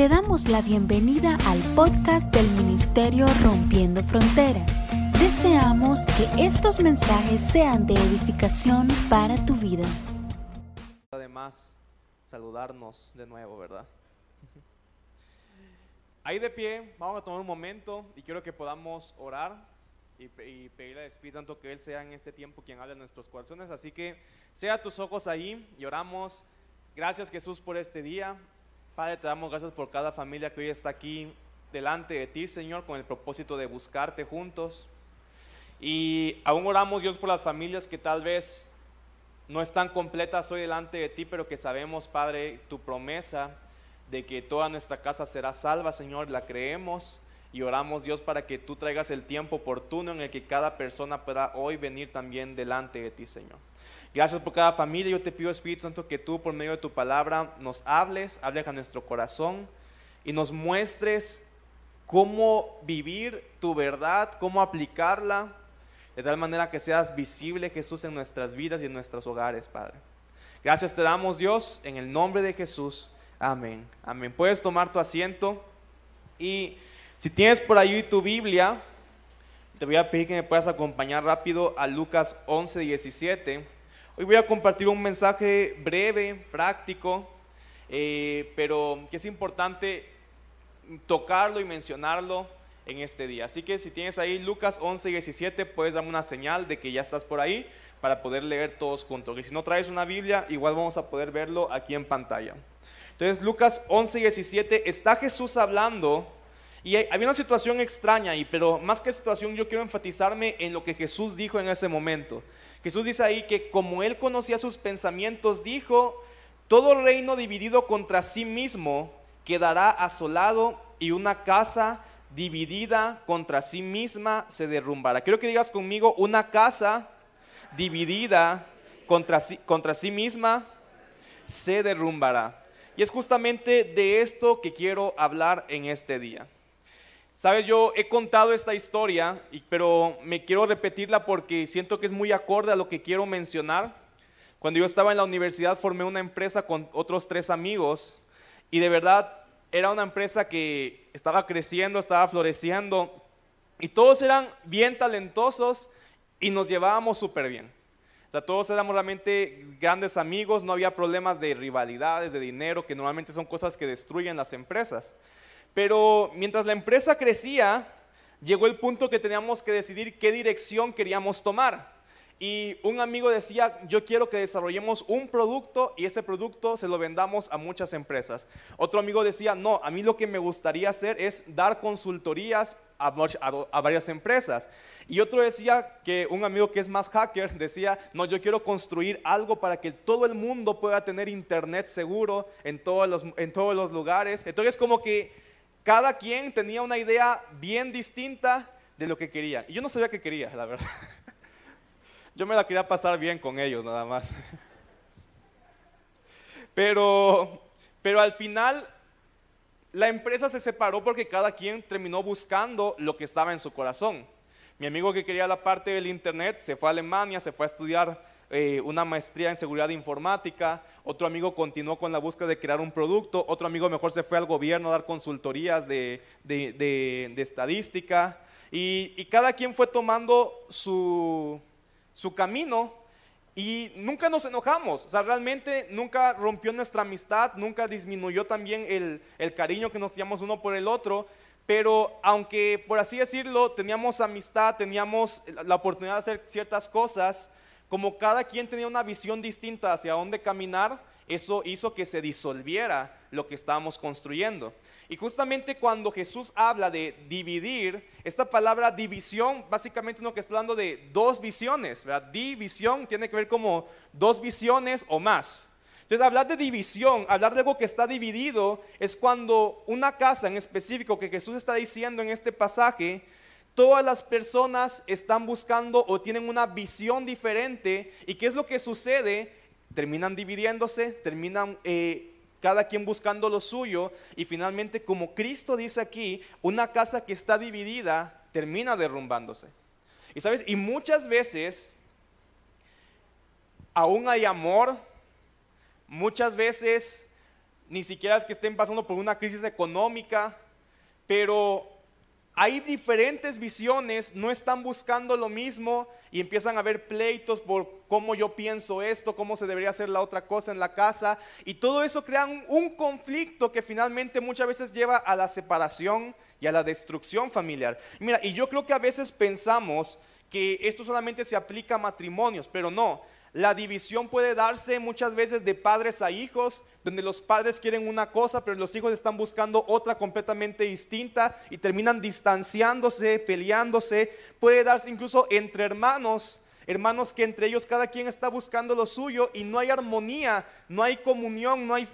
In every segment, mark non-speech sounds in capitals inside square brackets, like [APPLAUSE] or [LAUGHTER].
Te damos la bienvenida al podcast del Ministerio Rompiendo Fronteras. Deseamos que estos mensajes sean de edificación para tu vida. Además, saludarnos de nuevo, ¿verdad? [LAUGHS] Ahí de pie, vamos a tomar un momento y quiero que podamos orar y, pedirle al Espíritu Santo que Él sea en este tiempo quien hable en nuestros corazones. Así que sea tus ojos ahí y oramos. Gracias Jesús por este día. Padre, te damos gracias por cada familia que hoy está aquí delante de ti, Señor, con el propósito de buscarte juntos. Y aún oramos, Dios, por las familias que tal vez no están completas hoy delante de ti, pero que sabemos, Padre, tu promesa de que toda nuestra casa será salva, Señor, la creemos y oramos, Dios, para que tú traigas el tiempo oportuno en el que cada persona pueda hoy venir también delante de ti, Señor. Gracias por cada familia. Yo te pido, Espíritu Santo, que tú por medio de tu palabra nos hables, hables a nuestro corazón y nos muestres cómo vivir tu verdad, cómo aplicarla, de tal manera que seas visible, Jesús, en nuestras vidas y en nuestros hogares, Padre. Gracias te damos, Dios, en el nombre de Jesús. Amén. Amén. Puedes tomar tu asiento y si tienes por ahí tu Biblia, te voy a pedir que me puedas acompañar rápido a Lucas 11, 17. Hoy voy a compartir un mensaje breve, práctico, eh, pero que es importante tocarlo y mencionarlo en este día. Así que si tienes ahí Lucas 11, 17, puedes darme una señal de que ya estás por ahí para poder leer todos juntos. Y si no traes una Biblia, igual vamos a poder verlo aquí en pantalla. Entonces, Lucas 11, 17, está Jesús hablando y había una situación extraña ahí, pero más que situación yo quiero enfatizarme en lo que Jesús dijo en ese momento. Jesús dice ahí que como él conocía sus pensamientos, dijo, todo reino dividido contra sí mismo quedará asolado y una casa dividida contra sí misma se derrumbará. Quiero que digas conmigo, una casa dividida contra sí, contra sí misma se derrumbará. Y es justamente de esto que quiero hablar en este día. Sabes, yo he contado esta historia, pero me quiero repetirla porque siento que es muy acorde a lo que quiero mencionar. Cuando yo estaba en la universidad formé una empresa con otros tres amigos y de verdad era una empresa que estaba creciendo, estaba floreciendo y todos eran bien talentosos y nos llevábamos súper bien. O sea, todos éramos realmente grandes amigos, no había problemas de rivalidades, de dinero, que normalmente son cosas que destruyen las empresas. Pero mientras la empresa crecía, llegó el punto que teníamos que decidir qué dirección queríamos tomar. Y un amigo decía, yo quiero que desarrollemos un producto y ese producto se lo vendamos a muchas empresas. Otro amigo decía, no, a mí lo que me gustaría hacer es dar consultorías a, varias empresas. Y otro decía que un amigo que es más hacker [LAUGHS] decía, no, yo quiero construir algo para que todo el mundo pueda tener internet seguro en todos los, en todos los lugares. Entonces como que cada quien tenía una idea bien distinta de lo que quería. Y yo no sabía qué quería, la verdad. [LAUGHS] Yo me la quería pasar bien con ellos, nada más. [LAUGHS] Pero, pero al final la empresa se separó porque cada quien terminó buscando lo que estaba en su corazón. Mi amigo que quería la parte del Internet se fue a Alemania, se fue a estudiar eh, una maestría en seguridad informática, otro amigo continuó con la búsqueda de crear un producto, otro amigo mejor se fue al gobierno a dar consultorías de, estadística y, cada quien fue tomando su, camino y nunca nos enojamos, o sea, realmente nunca rompió nuestra amistad, nunca disminuyó también el, el cariño que nos teníamos uno por el otro, pero aunque por así decirlo teníamos amistad, teníamos la oportunidad de hacer ciertas cosas, como cada quien tenía una visión distinta hacia dónde caminar, eso hizo que se disolviera lo que estábamos construyendo. Y justamente cuando Jesús habla de dividir, esta palabra división básicamente lo que está hablando de dos visiones, ¿verdad? División tiene que ver como dos visiones o más. Entonces, hablar de división, hablar de algo que está dividido, es cuando una casa en específico que Jesús está diciendo en este pasaje, todas las personas están buscando o tienen una visión diferente. ¿Y qué es lo que sucede? Terminan dividiéndose, terminan eh, cada quien buscando lo suyo y finalmente, como Cristo dice aquí, una casa que está dividida termina derrumbándose. Y sabes, y muchas veces aún hay amor, muchas veces ni siquiera es que estén pasando por una crisis económica, pero hay diferentes visiones, no están buscando lo mismo y empiezan a haber pleitos por cómo yo pienso esto, cómo se debería hacer la otra cosa en la casa. Y todo eso crea un, conflicto que finalmente muchas veces lleva a la separación y a la destrucción familiar. Mira, y yo creo que a veces pensamos que esto solamente se aplica a matrimonios, pero no. La división puede darse muchas veces de padres a hijos, donde los padres quieren una cosa, pero los hijos están buscando otra completamente distinta y terminan distanciándose, peleándose. Puede darse incluso entre hermanos, hermanos que entre ellos cada quien está buscando lo suyo y no hay armonía, no hay comunión, no hay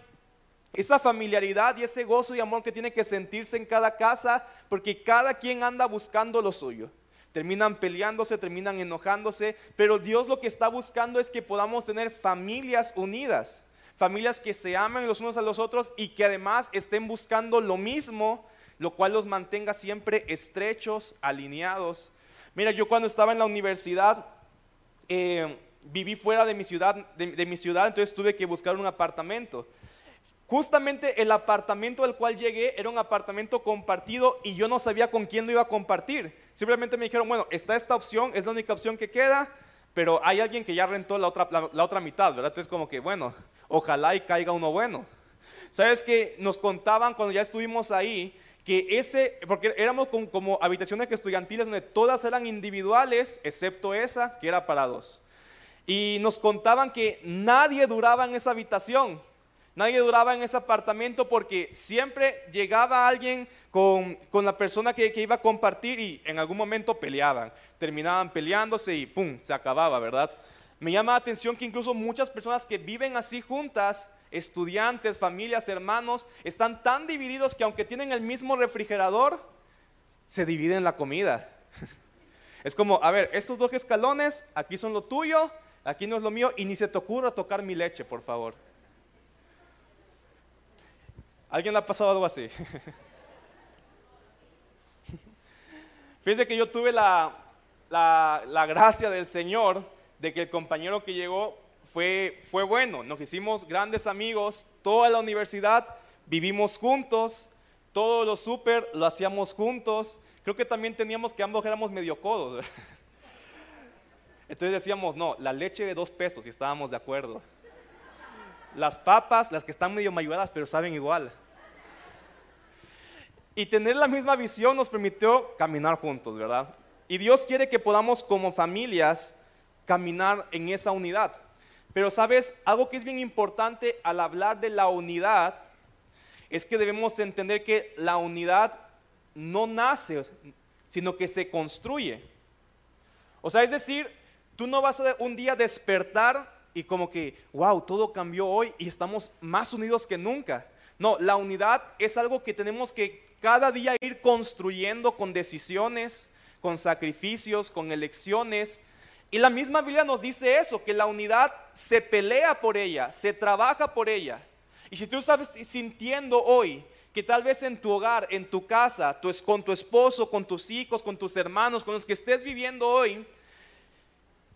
esa familiaridad y ese gozo y amor que tiene que sentirse en cada casa, porque cada quien anda buscando lo suyo terminan peleándose, terminan enojándose, pero Dios lo que está buscando es que podamos tener familias unidas, familias que se amen los unos a los otros y que además estén buscando lo mismo, lo cual los mantenga siempre estrechos, alineados. Mira, yo cuando estaba en la universidad, eh, viví fuera de mi ciudad, de mi ciudad, entonces tuve que buscar un apartamento. Justamente el apartamento al cual llegué era un apartamento compartido y yo no sabía con quién lo iba a compartir. Simplemente me dijeron, bueno, está esta opción, es la única opción que queda, pero hay alguien que ya rentó la otra, la, otra mitad, ¿verdad? Entonces como que, bueno, ojalá y caiga uno bueno. ¿Sabes que Nos contaban cuando ya estuvimos ahí que ese, porque éramos como, como habitaciones estudiantiles donde todas eran individuales, excepto esa que era para dos. Y nos contaban que nadie duraba en esa habitación Nadie duraba en ese apartamento porque siempre llegaba alguien con, la persona que, iba a compartir y en algún momento peleaban. Terminaban peleándose y ¡pum! se acababa, ¿verdad? Me llama la atención que incluso muchas personas que viven así juntas, estudiantes, familias, hermanos, están tan divididos que aunque tienen el mismo refrigerador, se dividen la comida. [LAUGHS] Es como, a ver, estos dos escalones, aquí son lo tuyo, aquí no es lo mío, y ni se te ocurra tocar mi leche, por favor. ¿Alguien le ha pasado algo así? [LAUGHS] Fíjense que yo tuve la, la, gracia del Señor de que el compañero que llegó fue, fue bueno. Nos hicimos grandes amigos, toda la universidad vivimos juntos, todo lo súper lo hacíamos juntos. Creo que también teníamos que ambos éramos medio codos. [LAUGHS] Entonces decíamos, no, la leche de dos pesos y estábamos de acuerdo. Las papas, las que están medio mayugadas, pero saben igual. Y tener la misma visión nos permitió caminar juntos, ¿verdad? Y Dios quiere que podamos como familias caminar en esa unidad. Pero sabes, algo que es bien importante al hablar de la unidad es que debemos entender que la unidad no nace, sino que se construye. O sea, es decir, tú no vas a un día despertar y como que, wow, todo cambió hoy y estamos más unidos que nunca. No, la unidad es algo que tenemos que cada día ir construyendo con decisiones, con sacrificios, con elecciones. Y la misma Biblia nos dice eso, que la unidad se pelea por ella, se trabaja por ella. Y si tú estás sintiendo hoy que tal vez en tu hogar, en tu casa, con tu esposo, con tus hijos, con tus hermanos, con los que estés viviendo hoy,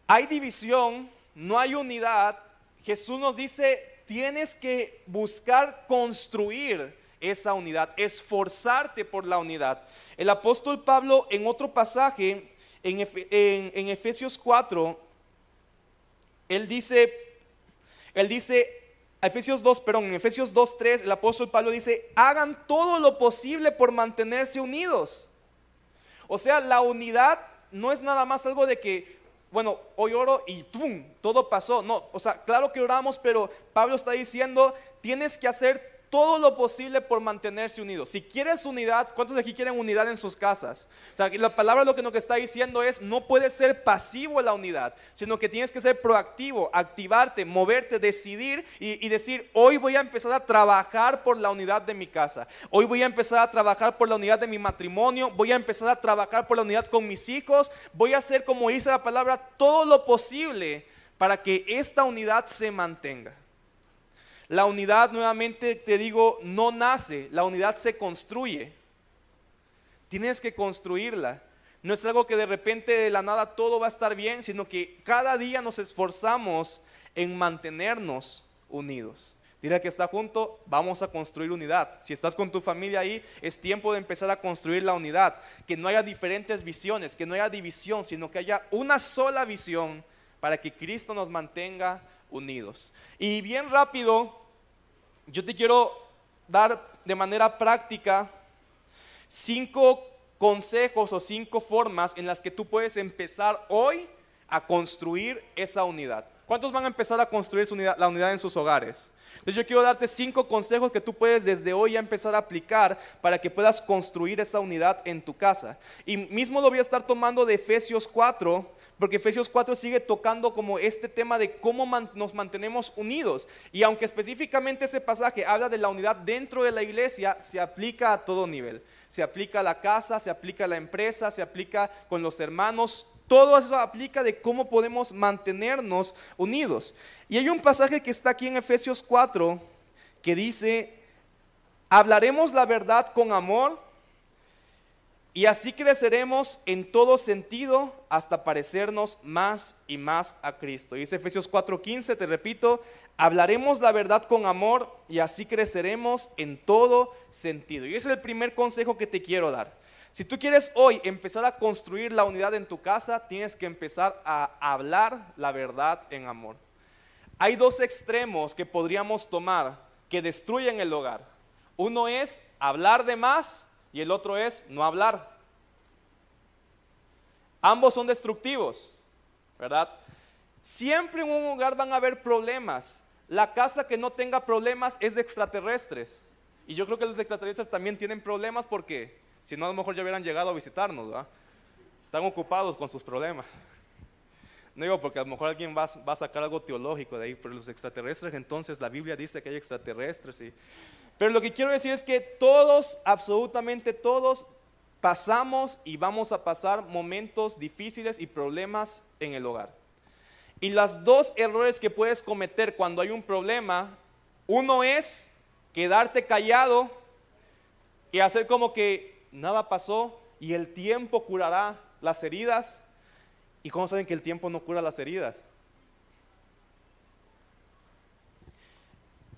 hay división, no hay unidad, Jesús nos dice, tienes que buscar construir esa unidad, esforzarte por la unidad. El apóstol Pablo en otro pasaje, en, Efesios 4, él dice, él dice, Efesios 2, perdón, en Efesios 2, 3, el apóstol Pablo dice, hagan todo lo posible por mantenerse unidos. O sea, la unidad no es nada más algo de que, bueno, hoy oro y ¡pum! todo pasó. No, o sea, claro que oramos, pero Pablo está diciendo, tienes que hacer todo lo posible por mantenerse unidos. Si quieres unidad, ¿cuántos de aquí quieren unidad en sus casas? La palabra lo que nos está diciendo es, no puedes ser pasivo en la unidad, sino que tienes que ser proactivo, activarte, moverte, decidir y, y decir, hoy voy a empezar a trabajar por la unidad de mi casa. Hoy voy a empezar a trabajar por la unidad de mi matrimonio. Voy a empezar a trabajar por la unidad con mis hijos. Voy a hacer, como dice la palabra, todo lo posible para que esta unidad se mantenga. La unidad, nuevamente te digo, no nace, la unidad se construye. Tienes que construirla. No es algo que de repente de la nada todo va a estar bien, sino que cada día nos esforzamos en mantenernos unidos. Dile que está junto, vamos a construir unidad. Si estás con tu familia ahí, es tiempo de empezar a construir la unidad. Que no haya diferentes visiones, que no haya división, sino que haya una sola visión para que Cristo nos mantenga unidos. Y bien rápido, yo te quiero dar de manera práctica cinco consejos o cinco formas en las que tú puedes empezar hoy a construir esa unidad. ¿Cuántos van a empezar a construir la unidad en sus hogares? Entonces yo quiero darte cinco consejos que tú puedes desde hoy ya empezar a aplicar para que puedas construir esa unidad en tu casa. Y mismo lo voy a estar tomando de Efesios 4, porque Efesios 4 sigue tocando como este tema de cómo nos mantenemos unidos. Y aunque específicamente ese pasaje habla de la unidad dentro de la iglesia, se aplica a todo nivel. Se aplica a la casa, se aplica a la empresa, se aplica con los hermanos, todo eso aplica de cómo podemos mantenernos unidos. Y hay un pasaje que está aquí en Efesios 4 que dice, hablaremos la verdad con amor y así creceremos en todo sentido hasta parecernos más y más a Cristo. Dice Efesios 4:15, te repito, hablaremos la verdad con amor y así creceremos en todo sentido. Y ese es el primer consejo que te quiero dar. Si tú quieres hoy empezar a construir la unidad en tu casa, tienes que empezar a hablar la verdad en amor. Hay dos extremos que podríamos tomar que destruyen el hogar. Uno es hablar de más y el otro es no hablar. Ambos son destructivos, ¿verdad? Siempre en un hogar van a haber problemas. La casa que no tenga problemas es de extraterrestres. Y yo creo que los extraterrestres también tienen problemas porque si no, a lo mejor ya hubieran llegado a visitarnos, ¿verdad? Están ocupados con sus problemas. [LAUGHS] No digo porque a lo mejor alguien va, a sacar algo teológico de ahí, pero los extraterrestres, entonces la Biblia dice que hay extraterrestres. Pero lo que quiero decir es que todos, absolutamente todos, pasamos y vamos a pasar momentos difíciles y problemas en el hogar. Y los dos errores que puedes cometer cuando hay un problema, uno es quedarte callado y hacer como que nada pasó y el tiempo curará las heridas. ¿Y cómo saben que el tiempo no cura las heridas?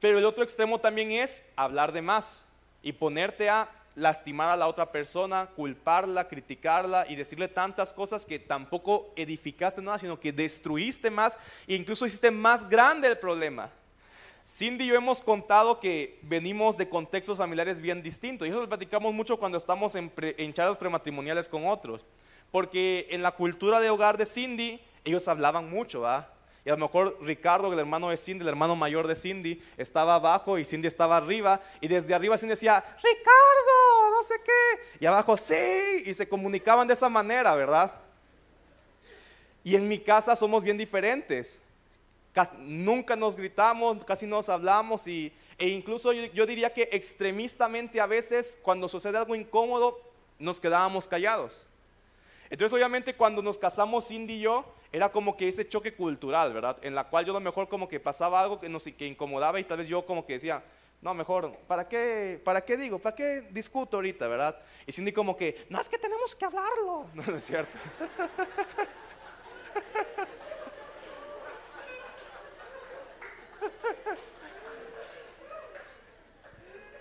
Pero el otro extremo también es hablar de más y ponerte a lastimar a la otra persona, culparla, criticarla y decirle tantas cosas que tampoco edificaste nada, sino que destruiste más e incluso hiciste más grande el problema. Cindy y yo hemos contado que venimos de contextos familiares bien distintos y eso lo platicamos mucho cuando estamos en, en charlas prematrimoniales con otros, porque en la cultura de hogar de Cindy ellos hablaban mucho, ¿va? Y a lo mejor Ricardo, el hermano de Cindy, el hermano mayor de Cindy, estaba abajo y Cindy estaba arriba. Y desde arriba Cindy decía, Ricardo, no sé qué. Y abajo, sí. Y se comunicaban de esa manera, ¿verdad? Y en mi casa somos bien diferentes nunca nos gritamos, casi nos hablamos y, e incluso yo, diría que extremistamente a veces cuando sucede algo incómodo nos quedábamos callados. Entonces obviamente cuando nos casamos Cindy y yo era como que ese choque cultural, ¿verdad? En la cual yo a lo mejor como que pasaba algo que nos que incomodaba y tal vez yo como que decía, no, mejor, ¿para qué, ¿para qué digo? ¿Para qué discuto ahorita, verdad? Y Cindy como que, no, es que tenemos que hablarlo. [LAUGHS] No, no es cierto.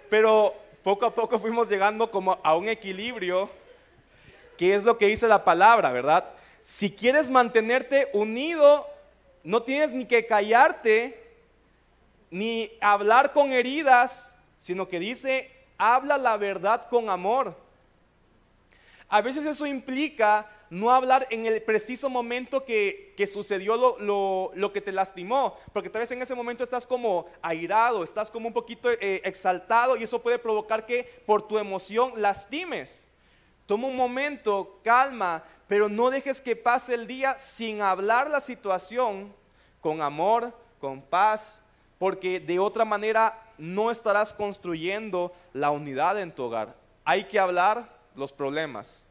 Pero poco a poco fuimos llegando como a un equilibrio, que es lo que dice la palabra, ¿verdad? Si quieres mantenerte unido, no tienes ni que callarte, ni hablar con heridas, sino que dice, habla la verdad con amor. A veces eso implica no hablar en el preciso momento que, sucedió lo, que te lastimó, porque tal vez en ese momento estás como airado, estás como un poquito eh, exaltado y eso puede provocar que por tu emoción lastimes. Toma un momento, calma, pero no dejes que pase el día sin hablar la situación con amor, con paz, porque de otra manera no estarás construyendo la unidad en tu hogar. Hay que hablar los problemas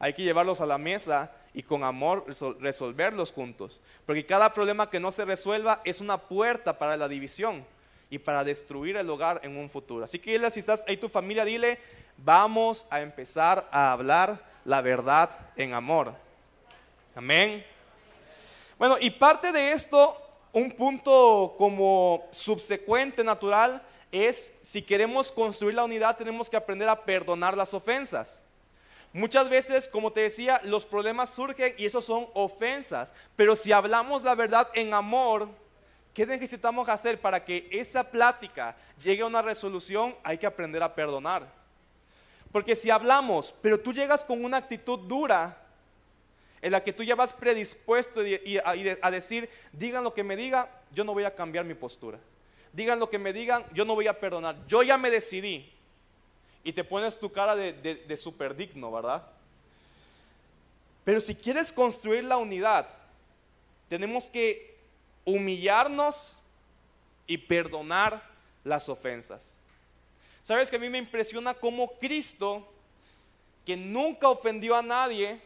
hay que llevarlos a la mesa y con amor resolverlos juntos. Porque cada problema que no se resuelva es una puerta para la división y para destruir el hogar en un futuro. Así que si estás ahí tu familia, dile, vamos a empezar a hablar la verdad en amor. Amén. Bueno, y parte de esto un punto como subsecuente natural es si queremos construir la unidad tenemos que aprender a perdonar las ofensas. Muchas veces, como te decía, los problemas surgen y eso son ofensas, pero si hablamos la verdad en amor, ¿qué necesitamos hacer para que esa plática llegue a una resolución? Hay que aprender a perdonar. Porque si hablamos, pero tú llegas con una actitud dura, en la que tú ya vas predispuesto a decir, digan lo que me diga, yo no voy a cambiar mi postura. Digan lo que me digan, yo no voy a perdonar. Yo ya me decidí. Y te pones tu cara de, de, super digno, ¿verdad? Pero si quieres construir la unidad, tenemos que humillarnos y perdonar las ofensas. Sabes que a mí me impresiona cómo Cristo, que nunca ofendió a nadie,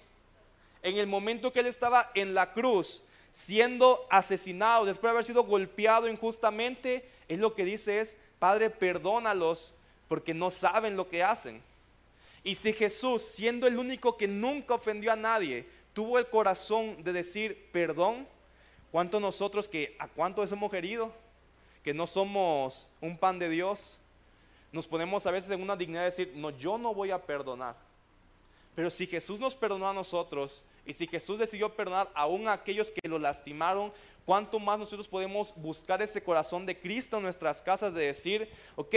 en el momento que él estaba en la cruz, siendo asesinado, después de haber sido golpeado injustamente, él lo que dice es, Padre, perdónalos porque no saben lo que hacen. Y si Jesús, siendo el único que nunca ofendió a nadie, tuvo el corazón de decir perdón, ¿cuánto nosotros que a cuánto hemos herido? Que no somos un pan de Dios. Nos ponemos a veces en una dignidad de decir, no, yo no voy a perdonar. Pero si Jesús nos perdonó a nosotros, y si Jesús decidió perdonar aún a aquellos que lo lastimaron, ¿cuánto más nosotros podemos buscar ese corazón de Cristo en nuestras casas de decir, ok,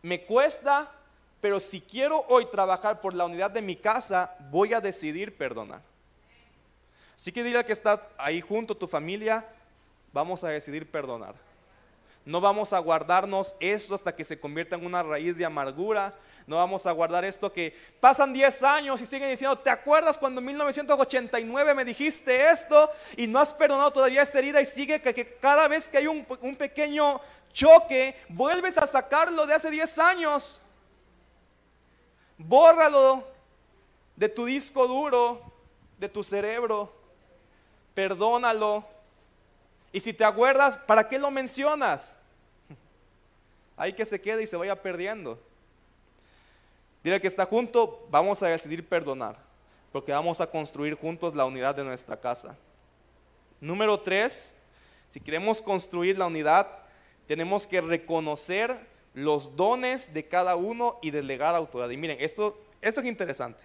me cuesta, pero si quiero hoy trabajar por la unidad de mi casa, voy a decidir perdonar. Así que dile que está ahí junto tu familia, vamos a decidir perdonar. No vamos a guardarnos esto hasta que se convierta en una raíz de amargura, no vamos a guardar esto que pasan 10 años y siguen diciendo, ¿te acuerdas cuando en 1989 me dijiste esto y no has perdonado todavía esta herida y sigue que, cada vez que hay un, un pequeño choque, vuelves a sacarlo de hace 10 años? Bórralo de tu disco duro, de tu cerebro, perdónalo. Y si te acuerdas, ¿para qué lo mencionas? [LAUGHS] Hay que se quede y se vaya perdiendo. Dile que está junto, vamos a decidir perdonar, porque vamos a construir juntos la unidad de nuestra casa. Número tres, si queremos construir la unidad, tenemos que reconocer los dones de cada uno y delegar autoridad. Y miren, esto, esto es interesante.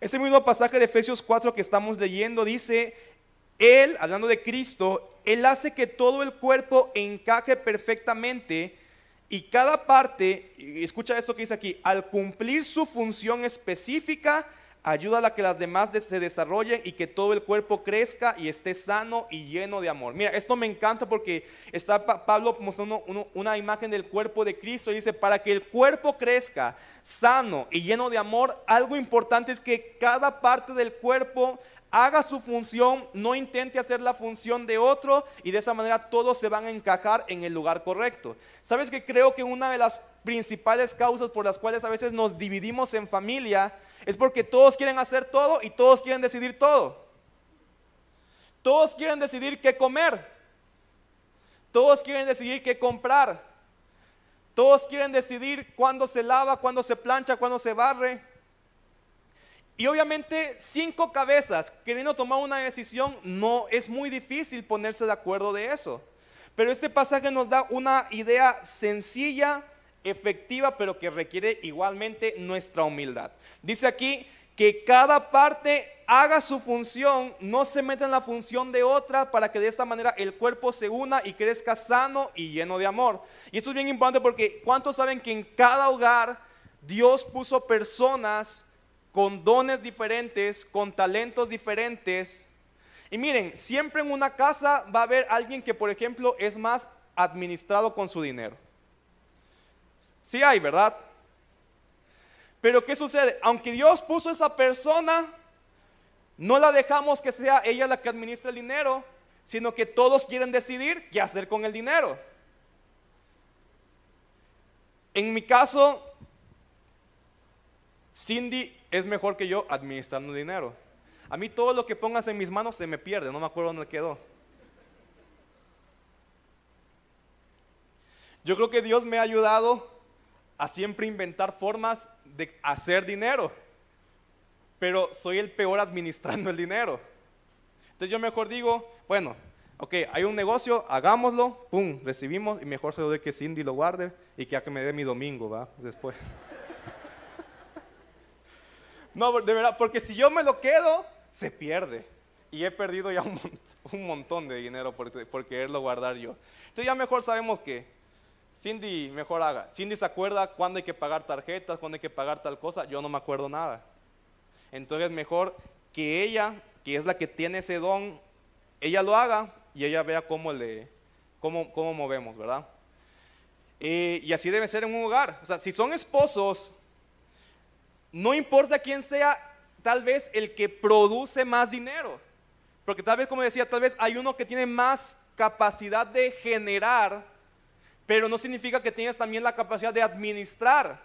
Este mismo pasaje de Efesios 4 que estamos leyendo dice, Él, hablando de Cristo, Él hace que todo el cuerpo encaje perfectamente y cada parte, escucha esto que dice aquí, al cumplir su función específica, ayuda a que las demás se desarrollen y que todo el cuerpo crezca y esté sano y lleno de amor. Mira, esto me encanta porque está Pablo mostrando una imagen del cuerpo de Cristo y dice, para que el cuerpo crezca sano y lleno de amor, algo importante es que cada parte del cuerpo haga su función, no intente hacer la función de otro y de esa manera todos se van a encajar en el lugar correcto. ¿Sabes que creo que una de las principales causas por las cuales a veces nos dividimos en familia es porque todos quieren hacer todo y todos quieren decidir todo? Todos quieren decidir qué comer. Todos quieren decidir qué comprar. Todos quieren decidir cuándo se lava, cuándo se plancha, cuándo se barre. Y obviamente cinco cabezas queriendo tomar una decisión, no es muy difícil ponerse de acuerdo de eso. Pero este pasaje nos da una idea sencilla, efectiva, pero que requiere igualmente nuestra humildad. Dice aquí que cada parte haga su función, no se meta en la función de otra para que de esta manera el cuerpo se una y crezca sano y lleno de amor. Y esto es bien importante porque ¿cuántos saben que en cada hogar Dios puso personas con dones diferentes, con talentos diferentes. Y miren, siempre en una casa va a haber alguien que, por ejemplo, es más administrado con su dinero. Sí hay, ¿verdad? Pero ¿qué sucede? Aunque Dios puso a esa persona, no la dejamos que sea ella la que administre el dinero, sino que todos quieren decidir qué hacer con el dinero. En mi caso, Cindy es mejor que yo administrando dinero. A mí todo lo que pongas en mis manos se me pierde, no me acuerdo dónde quedó. Yo creo que Dios me ha ayudado a siempre inventar formas de hacer dinero, pero soy el peor administrando el dinero. Entonces yo mejor digo, Bueno, ok, hay un negocio, hagámoslo, pum, recibimos y mejor se lo doy que Cindy lo guarde y que ya que me dé mi domingo, ¿va? Después. No, de verdad, porque si yo me lo quedo, se pierde. Y he perdido ya un, montón de dinero por, por quererlo guardar yo. Entonces ya mejor sabemos que Cindy mejor haga. Cindy se acuerda cuándo hay que pagar tarjetas, cuándo hay que pagar tal cosa. Yo no me acuerdo nada. Entonces mejor que ella, que es la que tiene ese don, ella lo haga y ella vea cómo le, cómo, cómo movemos, ¿verdad? Eh, y así debe ser en un hogar. O sea, si son esposos, no importa quién sea, tal vez el que produce más dinero. Porque tal vez, como decía, tal vez hay uno que tiene más capacidad de generar, pero no significa que tengas también la capacidad de administrar.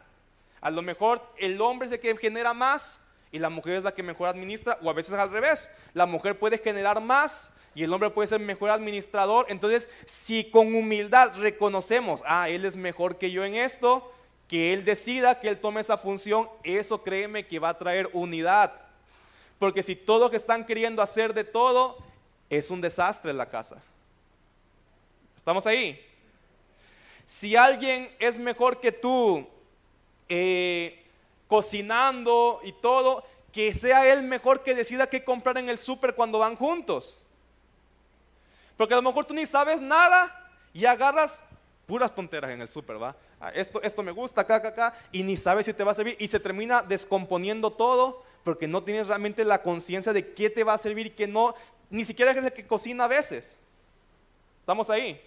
A lo mejor el hombre es el que genera más y la mujer es la que mejor administra, o a veces al revés. La mujer puede generar más y el hombre puede ser mejor administrador. Entonces, si con humildad reconocemos, ah, él es mejor que yo en esto, que él decida, que él tome esa función, eso créeme que va a traer unidad. Porque si todos están queriendo hacer de todo, es un desastre en la casa. ¿Estamos ahí? Si alguien es mejor que tú eh, cocinando y todo, que sea él mejor que decida qué comprar en el súper cuando van juntos. Porque a lo mejor tú ni sabes nada y agarras puras tonteras en el súper, ¿va? Ah, esto, esto me gusta, acá, acá, acá, y ni sabes si te va a servir y se termina descomponiendo todo porque no tienes realmente la conciencia de qué te va a servir y qué no, ni siquiera es el que cocina a veces. ¿Estamos ahí?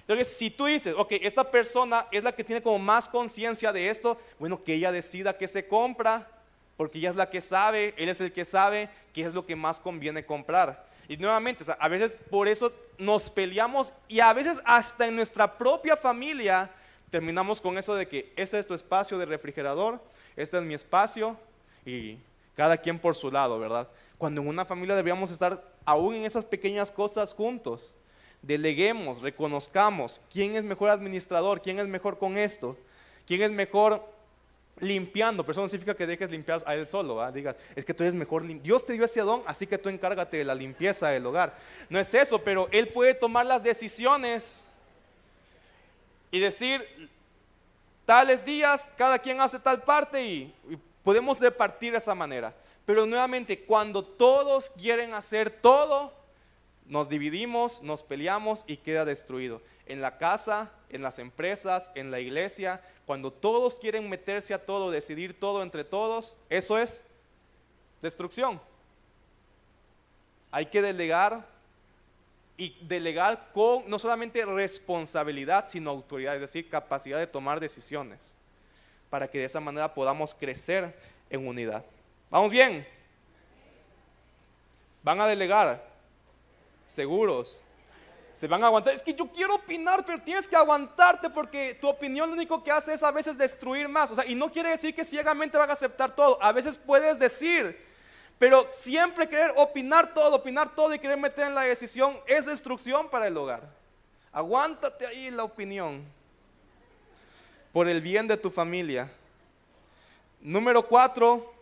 Entonces, si tú dices, ok, esta persona es la que tiene como más conciencia de esto, bueno, que ella decida qué se compra, porque ella es la que sabe, él es el que sabe qué es lo que más conviene comprar. Y nuevamente, a veces por eso nos peleamos y a veces hasta en nuestra propia familia terminamos con eso de que este es tu espacio de refrigerador, este es mi espacio y cada quien por su lado, ¿verdad? Cuando en una familia deberíamos estar aún en esas pequeñas cosas juntos. Deleguemos, reconozcamos quién es mejor administrador, quién es mejor con esto, quién es mejor limpiando, pero eso no significa que dejes limpiar a él solo, ¿va? digas, es que tú eres mejor, Dios te dio ese don, así que tú encárgate de la limpieza del hogar. No es eso, pero él puede tomar las decisiones y decir, tales días, cada quien hace tal parte y, podemos repartir de esa manera. Pero nuevamente, cuando todos quieren hacer todo, nos dividimos, nos peleamos y queda destruido. En la casa, en las empresas, en la iglesia, cuando todos quieren meterse a todo, decidir todo entre todos, eso es destrucción. Hay que delegar y delegar con no solamente responsabilidad, sino autoridad, es decir, capacidad de tomar decisiones, para que de esa manera podamos crecer en unidad. ¿Vamos bien? Van a delegar, seguros, se van a aguantar. Es que yo quiero opinar, pero tienes que aguantarte porque tu opinión lo único que hace es a veces destruir más. O sea, y no quiere decir que ciegamente van a aceptar todo. A veces puedes decir, pero siempre querer opinar todo, opinar todo y querer meter en la decisión es destrucción para el hogar. Aguántate ahí la opinión por el bien de tu familia. Número cuatro,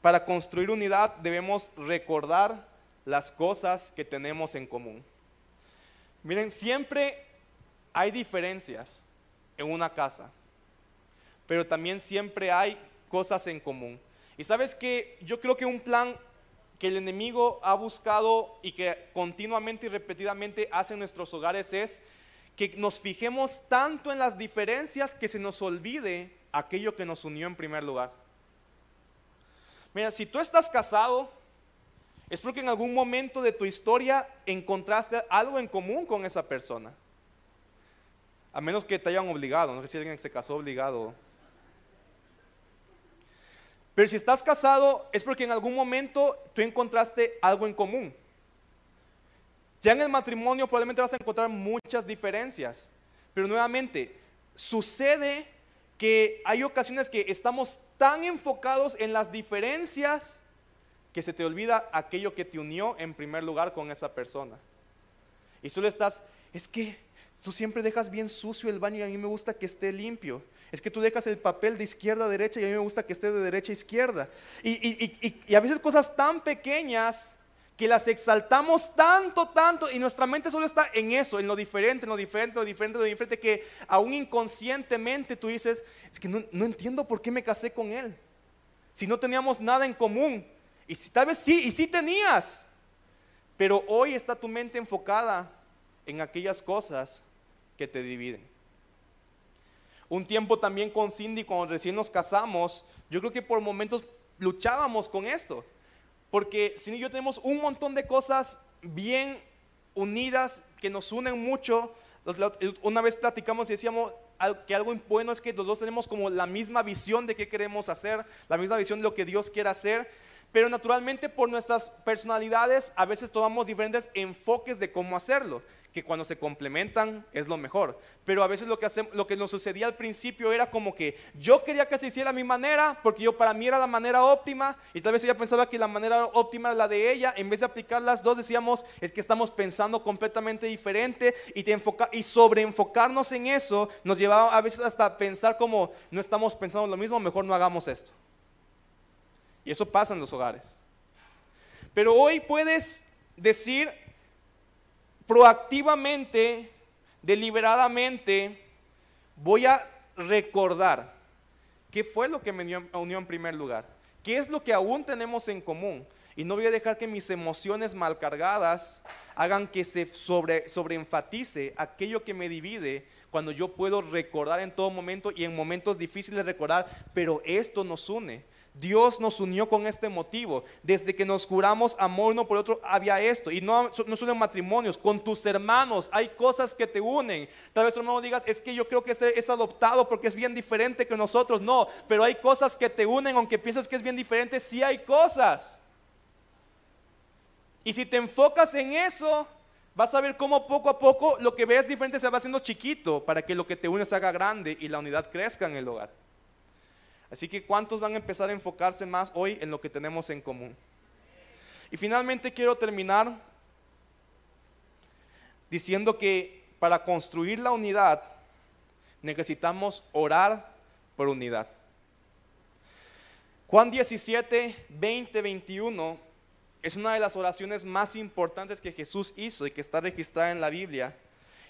para construir unidad debemos recordar las cosas que tenemos en común. Miren, siempre hay diferencias en una casa, pero también siempre hay cosas en común. Y sabes que yo creo que un plan que el enemigo ha buscado y que continuamente y repetidamente hace en nuestros hogares es que nos fijemos tanto en las diferencias que se nos olvide aquello que nos unió en primer lugar. Mira, si tú estás casado, es porque en algún momento de tu historia encontraste algo en común con esa persona. A menos que te hayan obligado, no sé si alguien se casó obligado. Pero si estás casado es porque en algún momento tú encontraste algo en común. Ya en el matrimonio probablemente vas a encontrar muchas diferencias. Pero nuevamente, sucede que hay ocasiones que estamos tan enfocados en las diferencias que se te olvida aquello que te unió en primer lugar con esa persona. Y le estás, es que tú siempre dejas bien sucio el baño y a mí me gusta que esté limpio. Es que tú dejas el papel de izquierda a derecha y a mí me gusta que esté de derecha a izquierda. Y, y a veces cosas tan pequeñas que las exaltamos tanto, tanto, y nuestra mente solo está en eso, en lo diferente, en lo diferente, lo diferente, lo diferente, que aún inconscientemente tú dices, es que no, no entiendo por qué me casé con él, si no teníamos nada en común, y si tal vez sí, y sí tenías, pero hoy está tu mente enfocada en aquellas cosas que te dividen. Un tiempo también con Cindy, cuando recién nos casamos, yo creo que por momentos luchábamos con esto. Porque Cindy y yo tenemos un montón de cosas bien unidas que nos unen mucho. Una vez platicamos y decíamos que algo bueno es que los dos tenemos como la misma visión de qué queremos hacer, la misma visión de lo que Dios quiere hacer. Pero naturalmente por nuestras personalidades a veces tomamos diferentes enfoques de cómo hacerlo que cuando se complementan es lo mejor. Pero a veces lo que, lo que nos sucedía al principio era como que yo quería que se hiciera a mi manera, porque yo para mí era la manera óptima, y tal vez ella pensaba que la manera óptima era la de ella. En vez de aplicar las dos, decíamos, es que estamos pensando completamente diferente, y, enfoca, y sobre enfocarnos en eso nos llevaba a veces hasta pensar como no estamos pensando lo mismo, mejor no hagamos esto. Y eso pasa en los hogares. Pero hoy puedes decir, proactivamente, deliberadamente, voy a recordar qué fue lo que me unió en primer lugar, qué es lo que aún tenemos en común. Y no voy a dejar que mis emociones malcargadas hagan que se sobre, sobreenfatice aquello que me divide cuando yo puedo recordar en todo momento y en momentos difíciles recordar, pero esto nos une. Dios nos unió con este motivo. Desde que nos juramos amor uno por otro, había esto. Y no, no solo en matrimonios, con tus hermanos hay cosas que te unen. Tal vez tu hermano digas, es que yo creo que este es adoptado porque es bien diferente que nosotros. No, pero hay cosas que te unen, aunque pienses que es bien diferente, sí hay cosas. Y si te enfocas en eso, vas a ver cómo poco a poco lo que ves diferente se va haciendo chiquito para que lo que te une se haga grande y la unidad crezca en el hogar. Así que ¿cuántos van a empezar a enfocarse más hoy en lo que tenemos en común? Y finalmente quiero terminar diciendo que para construir la unidad necesitamos orar por unidad. Juan 17, 20, 21 es una de las oraciones más importantes que Jesús hizo y que está registrada en la Biblia.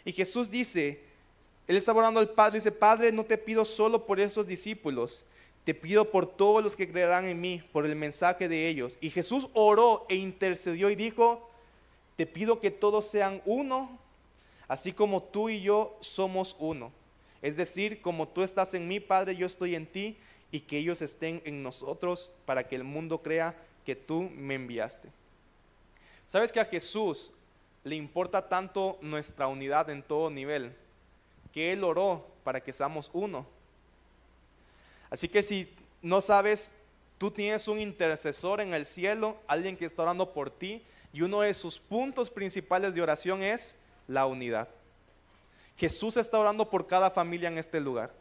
Y Jesús dice, Él está orando al Padre, dice, Padre, no te pido solo por estos discípulos, te pido por todos los que creerán en mí, por el mensaje de ellos. Y Jesús oró e intercedió y dijo, te pido que todos sean uno, así como tú y yo somos uno. Es decir, como tú estás en mí, Padre, yo estoy en ti, y que ellos estén en nosotros para que el mundo crea que tú me enviaste. ¿Sabes que a Jesús le importa tanto nuestra unidad en todo nivel? Que Él oró para que seamos uno. Así que si no sabes, tú tienes un intercesor en el cielo, alguien que está orando por ti, y uno de sus puntos principales de oración es la unidad. Jesús está orando por cada familia en este lugar.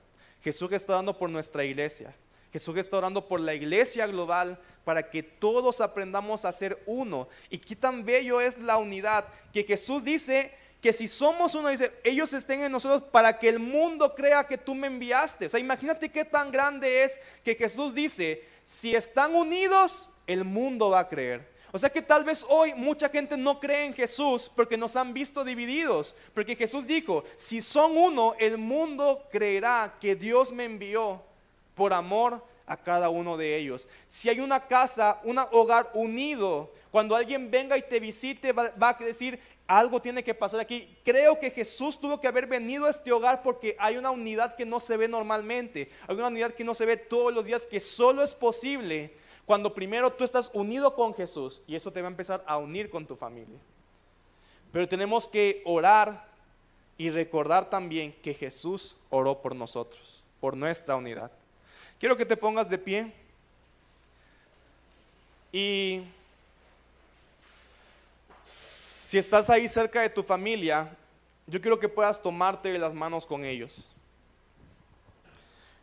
Jesús está orando por nuestra iglesia. Jesús está orando por la iglesia global para que todos aprendamos a ser uno. Y qué tan bello es la unidad que Jesús dice que si somos uno, dice, ellos estén en nosotros para que el mundo crea que tú me enviaste. O sea, imagínate qué tan grande es que Jesús dice, si están unidos, el mundo va a creer. O sea que tal vez hoy mucha gente no cree en Jesús porque nos han visto divididos. Porque Jesús dijo, si son uno, el mundo creerá que Dios me envió por amor a cada uno de ellos. Si hay una casa, un hogar unido, cuando alguien venga y te visite, va, va a decir, algo tiene que pasar aquí. Creo que Jesús tuvo que haber venido a este hogar porque hay una unidad que no se ve normalmente. Hay una unidad que no se ve todos los días, que solo es posible cuando primero tú estás unido con Jesús y eso te va a empezar a unir con tu familia. Pero tenemos que orar y recordar también que Jesús oró por nosotros, por nuestra unidad. Quiero que te pongas de pie y si estás ahí cerca de tu familia, yo quiero que puedas tomarte las manos con ellos.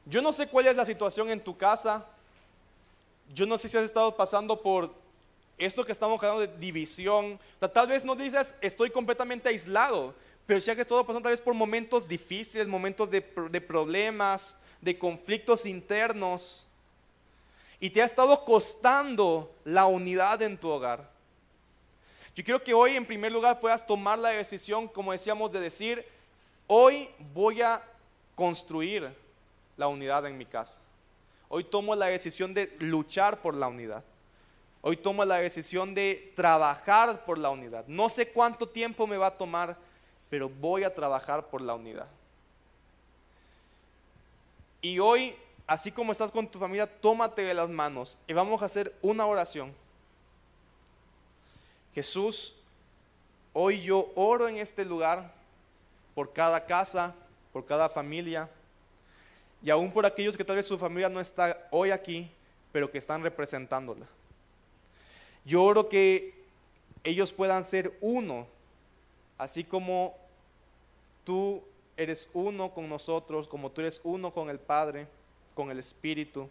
Yo no sé cuál es la situación en tu casa. Yo no sé si has estado pasando por esto que estamos hablando de división. tal vez no dices, estoy completamente aislado, pero si has estado pasando tal vez por momentos difíciles, momentos de, de problemas, de conflictos internos, y te ha estado costando la unidad en tu hogar. Yo quiero que hoy en primer lugar puedas tomar la decisión, como decíamos, de decir, hoy voy a construir la unidad en mi casa. Hoy tomo la decisión de luchar por la unidad. Hoy tomo la decisión de trabajar por la unidad. No sé cuánto tiempo me va a tomar, pero voy a trabajar por la unidad. Y hoy, así como estás con tu familia, tómate de las manos y vamos a hacer una oración. Jesús, hoy yo oro en este lugar por cada casa, por cada familia y aún por aquellos que tal vez su familia no está hoy aquí, pero que están representándola. Yo oro que ellos puedan ser uno, así como tú eres uno con nosotros, como tú eres uno con el Padre, con el Espíritu.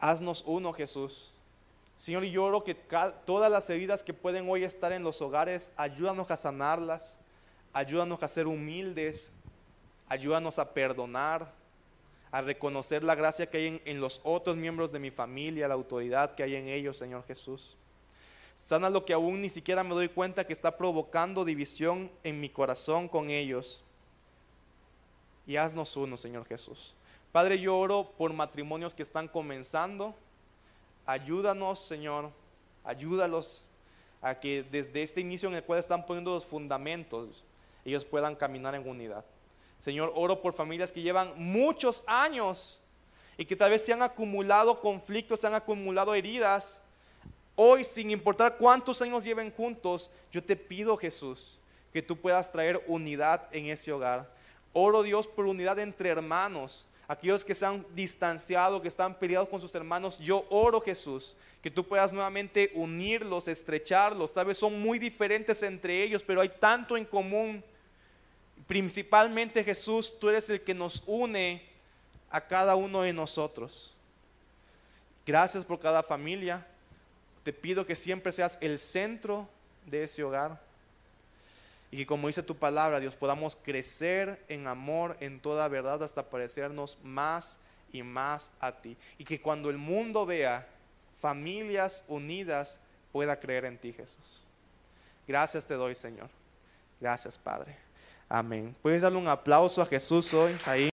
Haznos uno, Jesús. Señor, y yo oro que todas las heridas que pueden hoy estar en los hogares, ayúdanos a sanarlas, ayúdanos a ser humildes, ayúdanos a perdonar, a reconocer la gracia que hay en, en, los otros miembros de mi familia, la autoridad que hay en ellos, Señor Jesús. Sana lo que aún ni siquiera me doy cuenta que está provocando división en mi corazón con ellos y haznos uno, Señor Jesús. Padre, yo oro por matrimonios que están comenzando. Ayúdanos, Señor, ayúdalos a que desde este inicio en el cual están poniendo los fundamentos, ellos puedan caminar en unidad. Señor, oro por familias que llevan muchos años y que tal vez se han acumulado conflictos, se han acumulado heridas. Hoy, sin importar cuántos años lleven juntos, yo te pido, Jesús, que tú puedas traer unidad en ese hogar. Oro Dios por unidad entre hermanos, aquellos que se han distanciado, que están peleados con sus hermanos. Yo oro Jesús, que tú puedas nuevamente unirlos, estrecharlos. Tal vez son muy diferentes entre ellos, pero hay tanto en común. Principalmente Jesús, tú eres el que nos une a cada uno de nosotros. Gracias por cada familia. Te pido que siempre seas el centro de ese hogar. Y que como dice tu palabra, Dios, podamos crecer en amor, en toda verdad, hasta parecernos más y más a ti. Y que cuando el mundo vea familias unidas, pueda creer en ti, Jesús. Gracias te doy, Señor. Gracias, Padre. Amén. Puedes darle un aplauso a Jesús hoy, ahí.